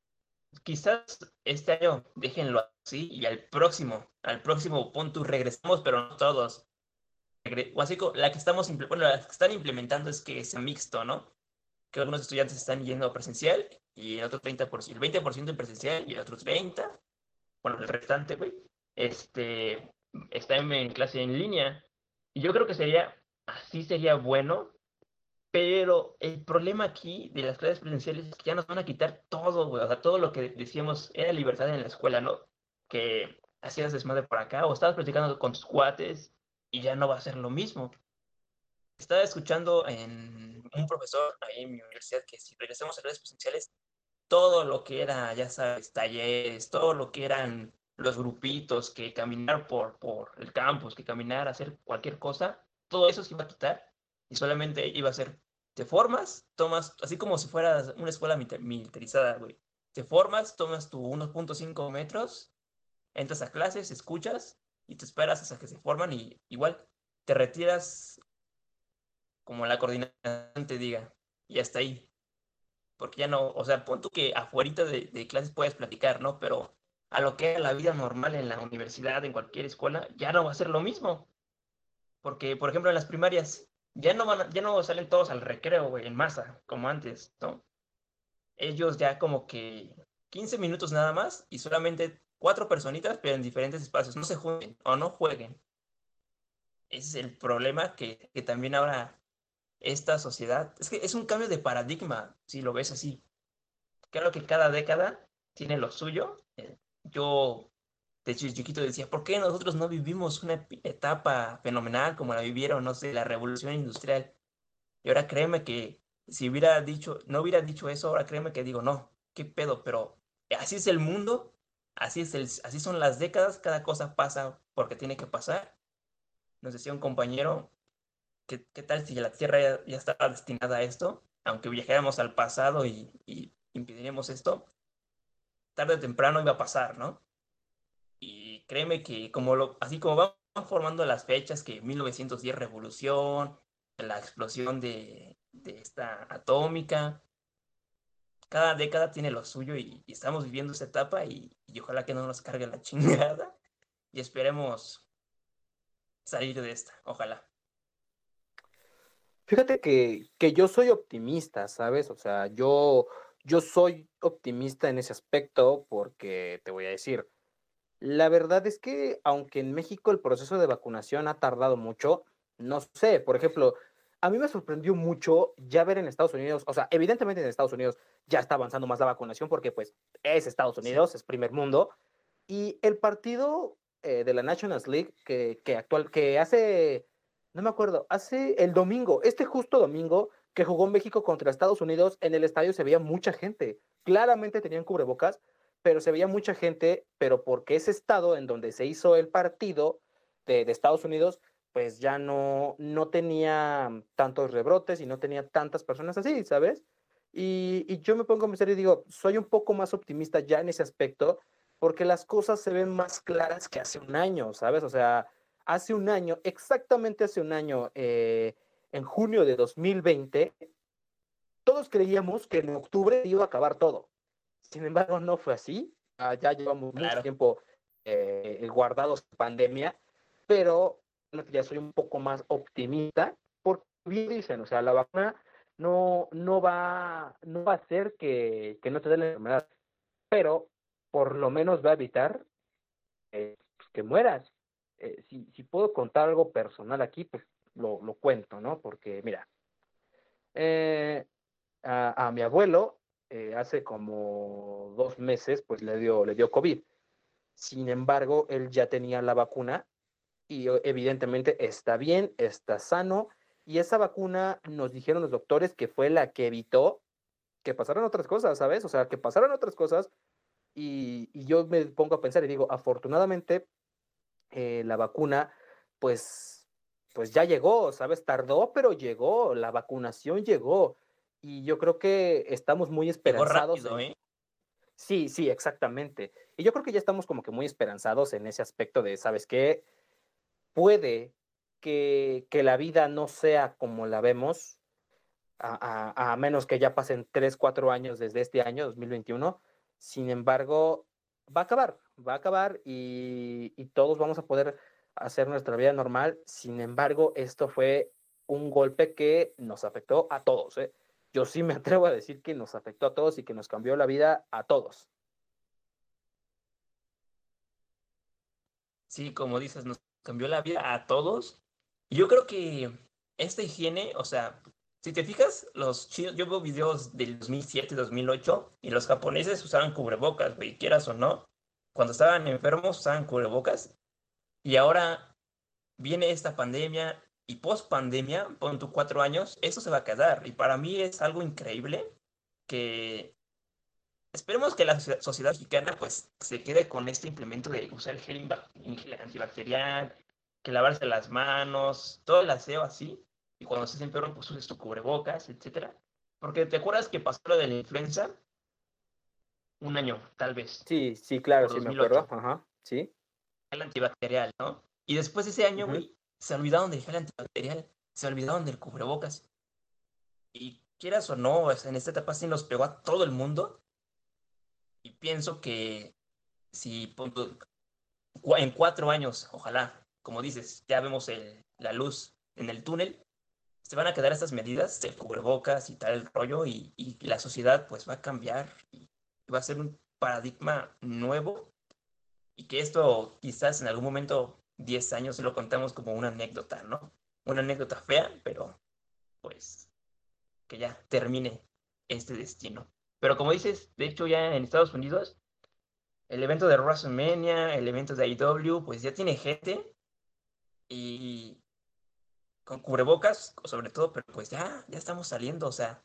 quizás este año déjenlo así y al próximo, al próximo punto regresamos, pero no todos. O así, la que estamos, están implementando es que sea mixto, ¿no? Que algunos estudiantes están yendo presencial y el otro 30%, el 20% en presencial y el otro 30% bueno, el restante, güey, este, está en, clase en línea. Y yo creo que sería, así sería bueno, pero el problema aquí de las clases presenciales es que ya nos van a quitar todo, güey, o sea, todo lo que decíamos era libertad en la escuela, ¿no? Que hacías desmadre por acá o estabas practicando con tus cuates y ya no va a ser lo mismo. Estaba escuchando en un profesor ahí en mi universidad que si regresamos a clases presenciales, todo lo que era, ya sabes, talleres, todo lo que eran los grupitos, que caminar por, por el campus, que caminar, hacer cualquier cosa, todo eso se iba a quitar y solamente iba a ser, te formas, tomas, así como si fueras una escuela militarizada, güey. Te formas, tomas tu 1.5 metros, entras a clases, escuchas y te esperas hasta que se forman y igual te retiras como la coordinación te diga y hasta ahí. Porque ya no, o sea, pon tú que afuera de, de clases puedes platicar, ¿no? Pero a lo que era la vida normal en la universidad, en cualquier escuela, ya no va a ser lo mismo. Porque, por ejemplo, en las primarias, ya no, van, ya no salen todos al recreo, güey, en masa, como antes, ¿no? Ellos ya como que 15 minutos nada más y solamente cuatro personitas, pero en diferentes espacios. No se jueguen o no jueguen. Ese es el problema que, que también ahora esta sociedad. Es que es un cambio de paradigma, si lo ves así. Claro que cada década tiene lo suyo. Eh, yo, de chiquito, decía, ¿por qué nosotros no vivimos una etapa fenomenal como la vivieron, no sé, la revolución industrial? Y ahora créeme que si hubiera dicho, no hubiera dicho eso, ahora créeme que digo, no, qué pedo, pero así es el mundo, así, es el, así son las décadas, cada cosa pasa porque tiene que pasar. Nos decía un compañero, ¿qué, tal si la Tierra ya, estaba destinada a esto? Aunque viajáramos al pasado y, y esto, tarde o temprano iba a pasar, ¿no? Y créeme que como así como van formando las fechas, que 1910 revolución, la explosión de, esta atómica, cada década tiene lo suyo y, estamos viviendo esa etapa y, y, ojalá que no nos cargue la chingada y esperemos salir de esta, ojalá. Fíjate que, que yo soy optimista, ¿sabes? O sea, yo yo soy optimista en ese aspecto porque te voy a decir, la verdad es que aunque en México el proceso de vacunación ha tardado mucho, no sé, por ejemplo, a mí me sorprendió mucho ya ver en Estados Unidos, o sea, evidentemente en Estados Unidos ya está avanzando más la vacunación porque pues es Estados Unidos, es primer mundo, y el partido eh, de la National League que, que actual, que hace, no me acuerdo, hace el domingo, este justo domingo, que jugó México contra Estados Unidos, en el estadio se veía mucha gente. Claramente tenían cubrebocas, pero se veía mucha gente, pero porque ese estado en donde se hizo el partido de, Estados Unidos, pues ya no, no tenía tantos rebrotes y no tenía tantas personas así, ¿sabes? Y, y yo me pongo a pensar y digo, soy un poco más optimista ya en ese aspecto, porque las cosas se ven más claras que hace un año, ¿sabes? O sea, hace un año, exactamente hace un año, eh, en junio de 2020, todos creíamos que en octubre iba a acabar todo. Sin embargo, no fue así. Ah, ya llevamos mucho tiempo eh, guardados pandemia, pero ya soy un poco más optimista porque bien dicen, o sea, la vacuna no, no, va, no va a hacer que, que no te dé la enfermedad, pero por lo menos va a evitar eh, pues, que mueras. Eh, si, puedo contar algo personal aquí, pues lo, lo cuento, ¿no? Porque, mira, eh, a, mi abuelo eh, hace como dos meses, pues le dio, le dio COVID. Sin embargo, él ya tenía la vacuna y evidentemente está bien, está sano. Y esa vacuna nos dijeron los doctores que fue la que evitó que pasaran otras cosas, ¿sabes? O sea, que pasaran otras cosas. Y yo me pongo a pensar y digo, afortunadamente, eh, la vacuna, pues pues ya llegó, ¿sabes? Tardó, pero llegó, la vacunación llegó. Y yo creo que estamos muy esperanzados. Rápido, ¿eh? Sí, sí, exactamente. Y yo creo que ya estamos como que muy esperanzados en ese aspecto de, ¿sabes qué? Puede que, que la vida no sea como la vemos, a, a, a, menos que ya pasen tres, cuatro años desde este año, 2021. Sin embargo, va a acabar, va a acabar y, todos vamos a poder hacer nuestra vida normal. Sin embargo, esto fue un golpe que nos afectó a todos. ¿eh? Yo sí me atrevo a decir que nos afectó a todos y que nos cambió la vida a todos. Sí, como dices, nos cambió la vida a todos. Yo creo que esta higiene, o sea, si te fijas, los chinos, yo veo videos del 2007, 2008 y los japoneses usaban cubrebocas, güey, quieras o no. Cuando estaban enfermos usaban cubrebocas y ahora viene esta pandemia y post pandemia, pon tu cuatro años, eso se va a quedar. Y para mí es algo increíble que esperemos que la sociedad mexicana pues se quede con este implemento de usar el gel antibacterial, que lavarse las manos, todo el aseo así, y cuando se enfermo pues uses tu cubrebocas, etcétera. Porque te acuerdas que pasó lo de la influenza un año, tal vez. Sí, sí, claro, sí me acuerdo. Ajá, sí. El antibacterial, ¿no? Y después de ese año, güey, se olvidaron del gel antibacterial, se olvidaron del cubrebocas. Y quieras o no, en esta etapa sí nos pegó a todo el mundo. Y pienso que si en cuatro años, ojalá, como dices, ya vemos la luz en el túnel, se van a quedar estas medidas de cubrebocas y tal el rollo y, y la sociedad pues va a cambiar y va a ser un paradigma nuevo y que esto quizás en algún momento, 10 años, lo contamos como una anécdota, ¿no? Una anécdota fea, pero pues que ya termine este destino. Pero como dices, de hecho ya en Estados Unidos, el evento de WrestleMania, el evento de AEW, pues ya tiene gente y con cubrebocas, sobre todo, pero pues ya, ya estamos saliendo, o sea,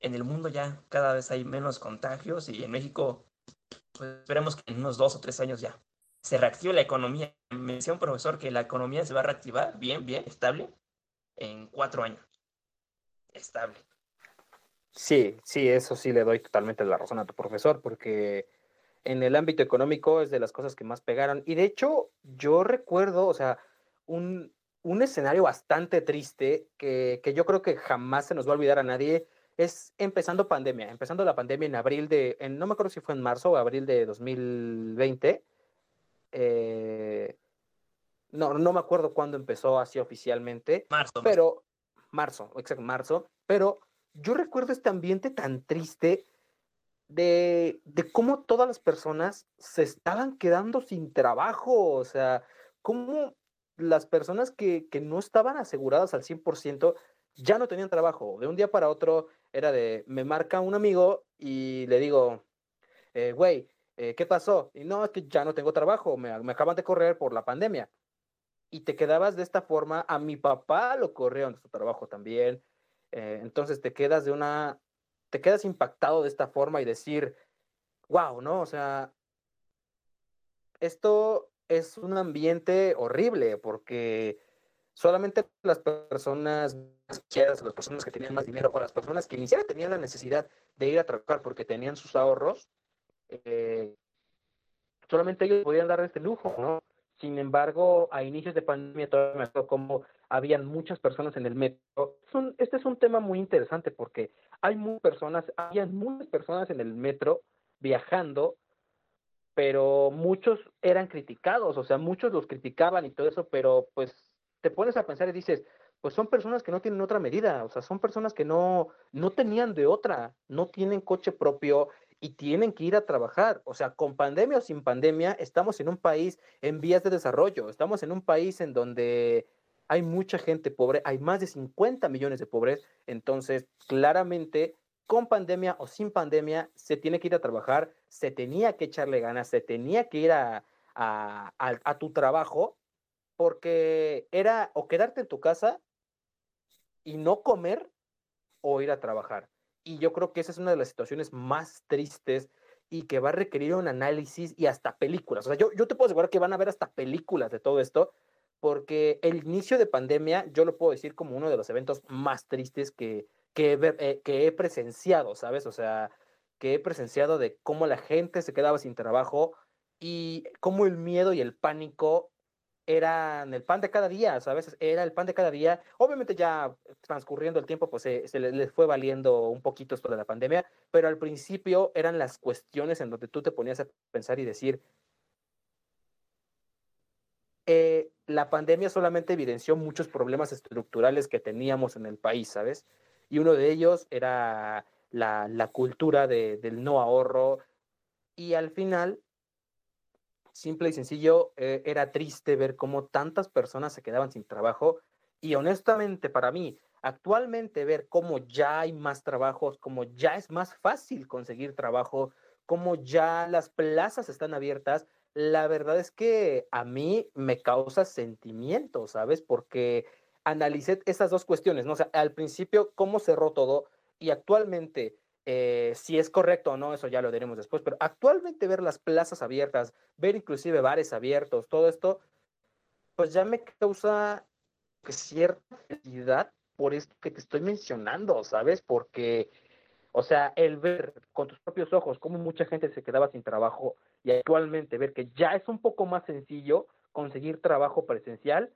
en el mundo ya cada vez hay menos contagios y en México, pues esperemos que en unos dos o tres años ya se reactive la economía. Me decía un profesor que la economía se va a reactivar bien, bien, estable, en cuatro años. Estable. Sí, sí, eso sí le doy totalmente la razón a tu profesor, porque en el ámbito económico es de las cosas que más pegaron. Y de hecho, yo recuerdo, o sea, un, un escenario bastante triste que, que, yo creo que jamás se nos va a olvidar a nadie es empezando pandemia, empezando la pandemia en abril de, en, no me acuerdo si fue en marzo o abril de 2020. Eh, no, no me acuerdo cuándo empezó así oficialmente. Marzo. Pero, marzo, exacto, marzo. Pero yo recuerdo este ambiente tan triste de, de cómo todas las personas se estaban quedando sin trabajo. O sea, cómo las personas que, que no estaban aseguradas al 100% ya no tenían trabajo. De un día para otro era de, me marca un amigo y le digo, eh, güey, eh, ¿qué pasó? Y no, es que ya no tengo trabajo, me, acaban de correr por la pandemia. Y te quedabas de esta forma, a mi papá lo corrieron de su trabajo también. Eh, entonces te quedas de una, te quedas impactado de esta forma y decir, wow, ¿no? O sea, esto es un ambiente horrible porque solamente las personas más las personas que tenían más dinero o las personas que ni siquiera tenían la necesidad de ir a trabajar porque tenían sus ahorros, eh, solamente ellos podían dar este lujo, ¿no? Sin embargo, a inicios de pandemia todavía me acuerdo como habían muchas personas en el metro. este es un tema muy interesante porque hay muchas personas, habían muchas personas en el metro viajando, pero muchos eran criticados, o sea, muchos los criticaban y todo eso, pero pues te pones a pensar y dices, pues son personas que no tienen otra medida, o sea, son personas que no, no tenían de otra, no tienen coche propio y tienen que ir a trabajar. O sea, con pandemia o sin pandemia, estamos en un país en vías de desarrollo, estamos en un país en donde hay mucha gente pobre, hay más de 50 millones de pobres, entonces claramente con pandemia o sin pandemia se tiene que ir a trabajar, se tenía que echarle ganas, se tenía que ir a, a, a tu trabajo porque era o quedarte en tu casa y no comer o ir a trabajar. Y yo creo que esa es una de las situaciones más tristes y que va a requerir un análisis y hasta películas. O sea, yo, yo te puedo asegurar que van a ver hasta películas de todo esto, porque el inicio de pandemia, yo lo puedo decir como uno de los eventos más tristes que, que, eh, que he presenciado, ¿sabes? O sea, que he presenciado de cómo la gente se quedaba sin trabajo y cómo el miedo y el pánico eran el pan de cada día, ¿sabes? Era el pan de cada día. Obviamente ya transcurriendo el tiempo, pues se, les fue valiendo un poquito esto de la pandemia, pero al principio eran las cuestiones en donde tú te ponías a pensar y decir, eh, la pandemia solamente evidenció muchos problemas estructurales que teníamos en el país, ¿sabes? Y uno de ellos era la, cultura de, del no ahorro. Y al final simple y sencillo, eh, era triste ver cómo tantas personas se quedaban sin trabajo y honestamente para mí, actualmente ver cómo ya hay más trabajos, cómo ya es más fácil conseguir trabajo, cómo ya las plazas están abiertas, la verdad es que a mí me causa sentimiento, ¿sabes? Porque analicé esas dos cuestiones, ¿no? O sea, al principio cómo cerró todo y actualmente Eh, si es correcto o no, eso ya lo diremos después, pero actualmente ver las plazas abiertas, ver inclusive bares abiertos, todo esto, pues ya me causa cierta felicidad por esto que te estoy mencionando, ¿sabes? Porque, o sea, el ver con tus propios ojos cómo mucha gente se quedaba sin trabajo y actualmente ver que ya es un poco más sencillo conseguir trabajo presencial,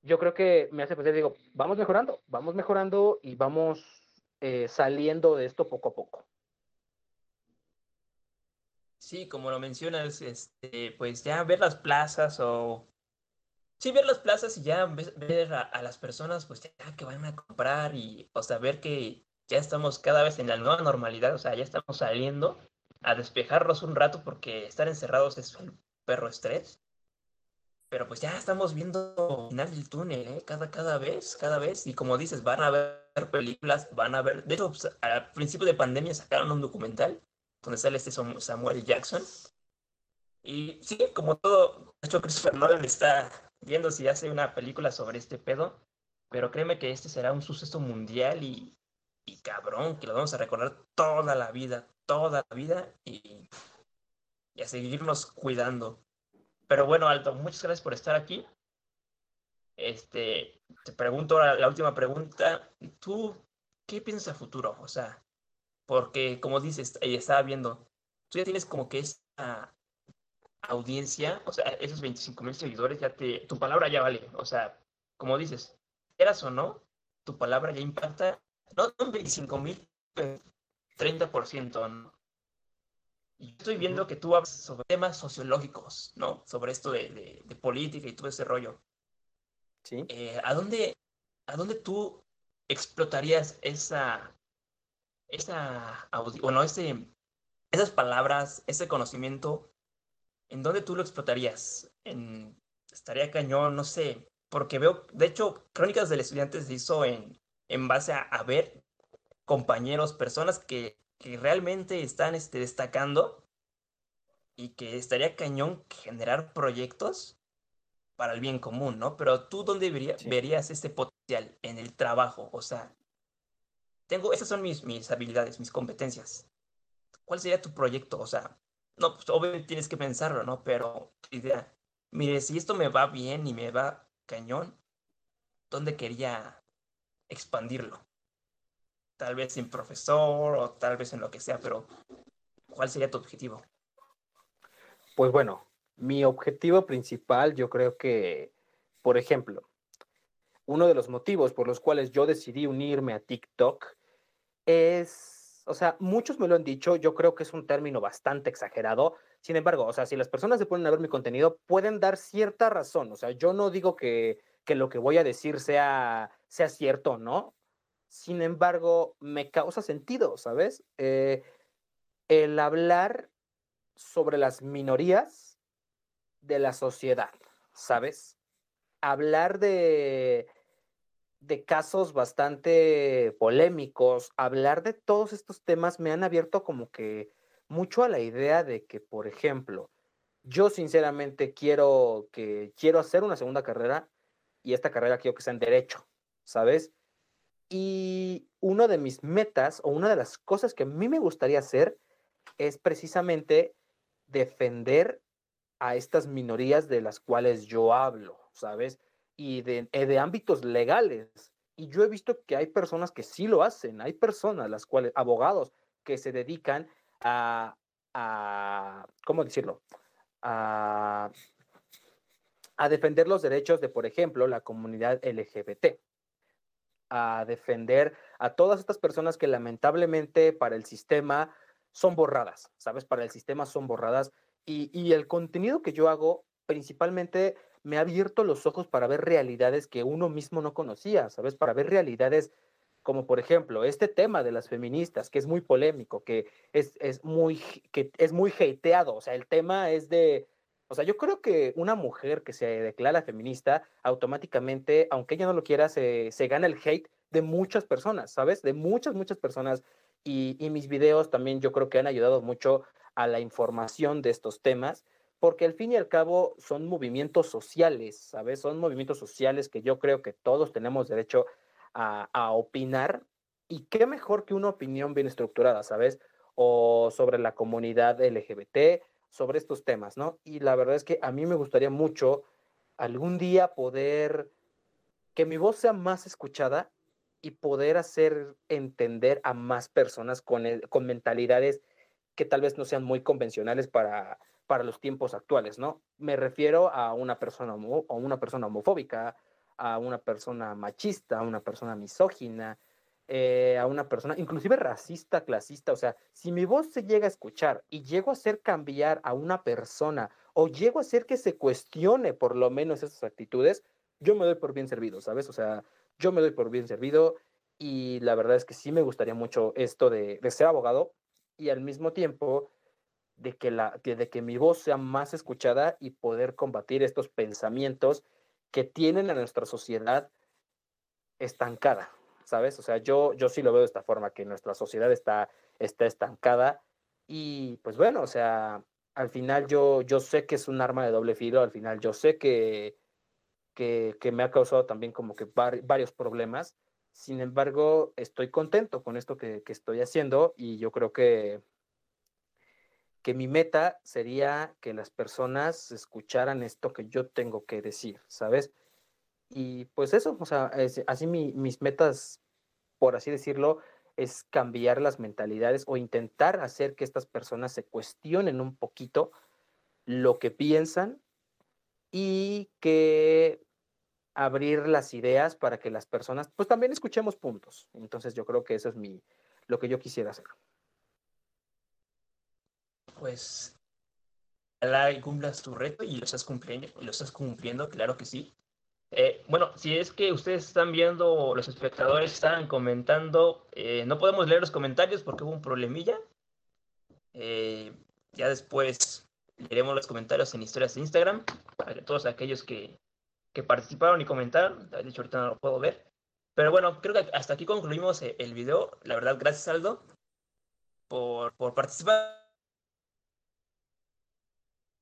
yo creo que me hace pensar, digo, vamos mejorando, vamos mejorando y vamos eh, saliendo de esto poco a poco. Sí, como lo mencionas, este, pues ya ver las plazas o... Sí, ver las plazas y ya ver a, las personas, pues ya que van a comprar y, o sea, ver que ya estamos cada vez en la nueva normalidad, o sea, ya estamos saliendo a despejarnos un rato porque estar encerrados es un perro estrés. Pero pues ya estamos viendo final del túnel, ¿eh? Cada, cada vez, cada vez. Y como dices, van a ver películas, van a ver... De hecho, pues, al principio de pandemia sacaron un documental donde sale este Samuel Jackson. Y sí, como todo, de hecho Christopher Nolan está viendo si hace una película sobre este pedo. Pero créeme que este será un suceso mundial y, y cabrón, que lo vamos a recordar toda la vida, toda la vida y, y a seguirnos cuidando. Pero bueno, Alto, muchas gracias por estar aquí. Este, te pregunto la, última pregunta. ¿Tú qué piensas a futuro? O sea, porque como dices, ella estaba viendo, tú ya tienes como que esa audiencia, o sea, esos 25 mil seguidores, ya te, tu palabra ya vale. O sea, como dices, quieras o no, tu palabra ya impacta, no, no 25 mil, 30%, ¿no? Y estoy viendo que tú hablas sobre temas sociológicos, ¿no? Sobre esto de, de, política y todo ese rollo. Eh, ¿a, dónde, ¿A dónde tú explotarías esa, esa bueno, ese, esas palabras, ese conocimiento? ¿En dónde tú lo explotarías? En, estaría cañón, no sé, porque veo, de hecho, Crónicas del Estudiante se hizo en, en base a, a ver compañeros, personas que que realmente están este, destacando y que estaría cañón generar proyectos para el bien común, ¿no? Pero tú, ¿dónde verías este potencial? En el trabajo, o sea, tengo, esas son mis, mis habilidades, mis competencias. ¿Cuál sería tu proyecto? O sea, no, pues obviamente tienes que pensarlo, ¿no? Pero idea, mire, si esto me va bien y me va cañón, ¿dónde quería expandirlo? tal vez en profesor o tal vez en lo que sea, pero ¿cuál sería tu objetivo? Pues bueno, mi objetivo principal yo creo que, por ejemplo, uno de los motivos por los cuales yo decidí unirme a TikTok es, o sea, muchos me lo han dicho, yo creo que es un término bastante exagerado, sin embargo, o sea, si las personas se ponen a ver mi contenido, pueden dar cierta razón, o sea, yo no digo que, que lo que voy a decir sea, sea cierto, ¿no? Sin embargo, me causa sentido, ¿sabes? Eh, el hablar sobre las minorías de la sociedad, ¿sabes? Hablar de, de casos bastante polémicos, hablar de todos estos temas me han abierto como que mucho a la idea de que, por ejemplo, yo sinceramente quiero que quiero hacer una segunda carrera y esta carrera quiero que sea en derecho, ¿sabes? Y una de mis metas o una de las cosas que a mí me gustaría hacer es precisamente defender a estas minorías de las cuales yo hablo, ¿sabes? Y de, eh, de, ámbitos legales. Y yo he visto que hay personas que sí lo hacen, hay personas, las cuales, abogados, que se dedican a, a ¿cómo decirlo? A defender los derechos de, por ejemplo, la comunidad LGBT a defender a todas estas personas que lamentablemente para el sistema son borradas, ¿sabes? Para el sistema son borradas. Y, el contenido que yo hago principalmente me ha abierto los ojos para ver realidades que uno mismo no conocía, ¿sabes? Para ver realidades como por ejemplo este tema de las feministas, que es muy polémico, que es, es, muy, que es muy hateado, o sea, el tema es de, o sea, yo creo que una mujer que se declara feminista, automáticamente, aunque ella no lo quiera, se, gana el hate de muchas personas, ¿sabes? De muchas, muchas personas. Y, y, mis videos también yo creo que han ayudado mucho a la información de estos temas, porque al fin y al cabo son movimientos sociales, ¿sabes? Son movimientos sociales que yo creo que todos tenemos derecho a, opinar Y qué mejor que una opinión bien estructurada, ¿sabes? O sobre la comunidad LGBT, sobre estos temas, ¿no? Y la verdad es que a mí me gustaría mucho algún día poder que mi voz sea más escuchada y poder hacer entender a más personas con, con mentalidades que tal vez no sean muy convencionales para, para los tiempos actuales, ¿no? Me refiero a una persona, a una persona homofóbica, a una persona machista, a una persona misógina, eh, a una persona, inclusive racista, clasista. O sea, si mi voz se llega a escuchar y llego a hacer cambiar a una persona o llego a hacer que se cuestione por lo menos esas actitudes, yo me doy por bien servido, ¿sabes? O sea, yo me doy por bien servido y la verdad es que sí me gustaría mucho esto de ser abogado y al mismo tiempo de que, la, de que mi voz sea más escuchada y poder combatir estos pensamientos que tienen a nuestra sociedad estancada, ¿sabes? O sea, yo, yo sí lo veo de esta forma, que nuestra sociedad está, está estancada y pues bueno, o sea, al final yo, yo sé que es un arma de doble filo, al final yo sé que, que, que me ha causado también como que varios problemas, sin embargo, estoy contento con esto que, estoy haciendo y yo creo que que mi meta sería que las personas escucharan esto que yo tengo que decir, ¿sabes? Y pues eso, o sea, así mis metas, por así decirlo, es cambiar las mentalidades o intentar hacer que estas personas se cuestionen un poquito lo que piensan y que abrir las ideas para que las personas, pues también escuchemos puntos. Entonces yo creo que eso es mi, lo que yo quisiera hacer pues ojalá cumplas tu reto y lo estás cumpliendo, lo estás cumpliendo, claro que sí. Eh, bueno, si es que ustedes están viendo, los espectadores están comentando, eh, no podemos leer los comentarios porque hubo un problemilla. Eh, ya después leeremos los comentarios en historias de Instagram para que todos aquellos que, que participaron y comentaron, de hecho ahorita no lo puedo ver. Pero bueno, creo que hasta aquí concluimos el video. La verdad, gracias Aldo por, por participar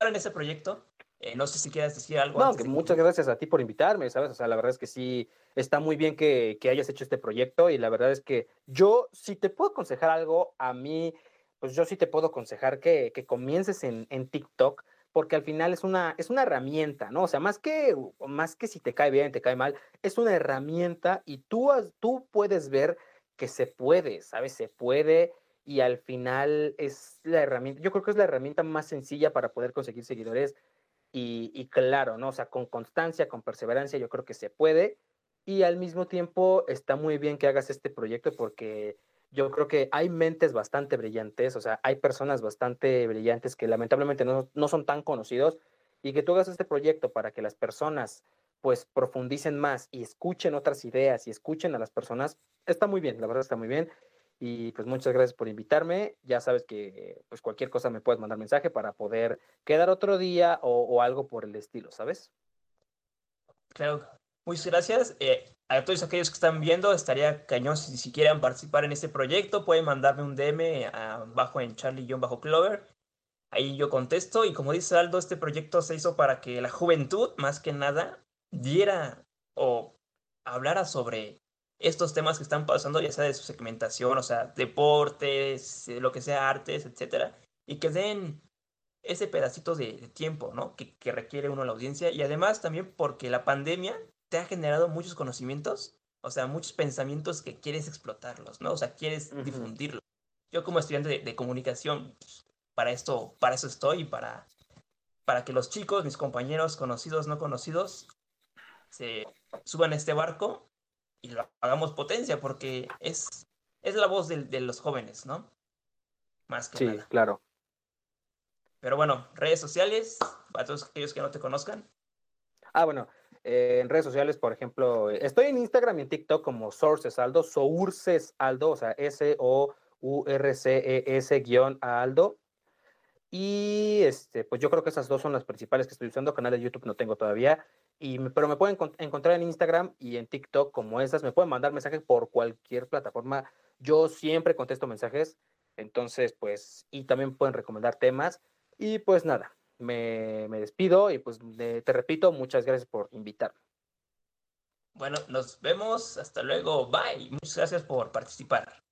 en ese proyecto. Eh, no sé si quieras decir algo. No, que muchas gracias a ti por invitarme, ¿sabes? O sea, la verdad es que sí, está muy bien que, que, hayas hecho este proyecto y la verdad es que yo, si te puedo aconsejar algo, a mí, pues yo sí te puedo aconsejar que, que comiences en, en, TikTok, porque al final es una, es una herramienta, ¿no? O sea, más que, más que si te cae bien, te cae mal, es una herramienta y tú, tú puedes ver que se puede, ¿sabes? Se puede y al final es la herramienta, yo creo que es la herramienta más sencilla para poder conseguir seguidores y, y, claro, ¿no? O sea, con constancia, con perseverancia, yo creo que se puede y al mismo tiempo está muy bien que hagas este proyecto porque yo creo que hay mentes bastante brillantes, o sea, hay personas bastante brillantes que lamentablemente no, no son tan conocidos y que tú hagas este proyecto para que las personas pues profundicen más y escuchen otras ideas y escuchen a las personas, está muy bien, la verdad está muy bien. Y pues muchas gracias por invitarme. Ya sabes que pues cualquier cosa me puedes mandar mensaje para poder quedar otro día o, algo por el estilo, ¿sabes? Claro, muchas gracias. Eh, a todos aquellos que están viendo, estaría cañón si, si quieren participar en este proyecto, pueden mandarme un DM abajo en Charlie-Clover. Ahí yo contesto y como dice Aldo, este proyecto se hizo para que la juventud, más que nada, diera o hablara sobre estos temas que están pasando, ya sea de su segmentación, o sea, deportes, eh, lo que sea, artes, etcétera, y que den ese pedacito de, tiempo, ¿no? Que, que, requiere uno la audiencia, y además también porque la pandemia te ha generado muchos conocimientos, o sea, muchos pensamientos que quieres explotarlos, ¿no? O sea, quieres difundirlos. Yo como estudiante de, de comunicación, pues, para esto, para eso estoy, para, para que los chicos, mis compañeros conocidos, no conocidos, se suban a este barco y lo hagamos potencia, porque es, es la voz de, de los jóvenes, ¿no? Más que sí, claro. Pero bueno, redes sociales, para todos aquellos que no te conozcan. Ah, bueno, eh, en redes sociales, por ejemplo, estoy en Instagram y en TikTok como Sources Aldo, Sources Aldo, o sea, S-O-U-R-C-E-S guion Aldo. Y este, pues yo creo que esas dos son las principales que estoy usando. Canal de YouTube no tengo todavía. Y, pero me pueden encontrar en Instagram y en TikTok como esas. Me pueden mandar mensajes por cualquier plataforma. Yo siempre contesto mensajes. Entonces, pues, y también pueden recomendar temas. Y pues nada, me, me despido y pues te repito, muchas gracias por invitarme. Bueno, nos vemos. Hasta luego. Bye. Muchas gracias por participar.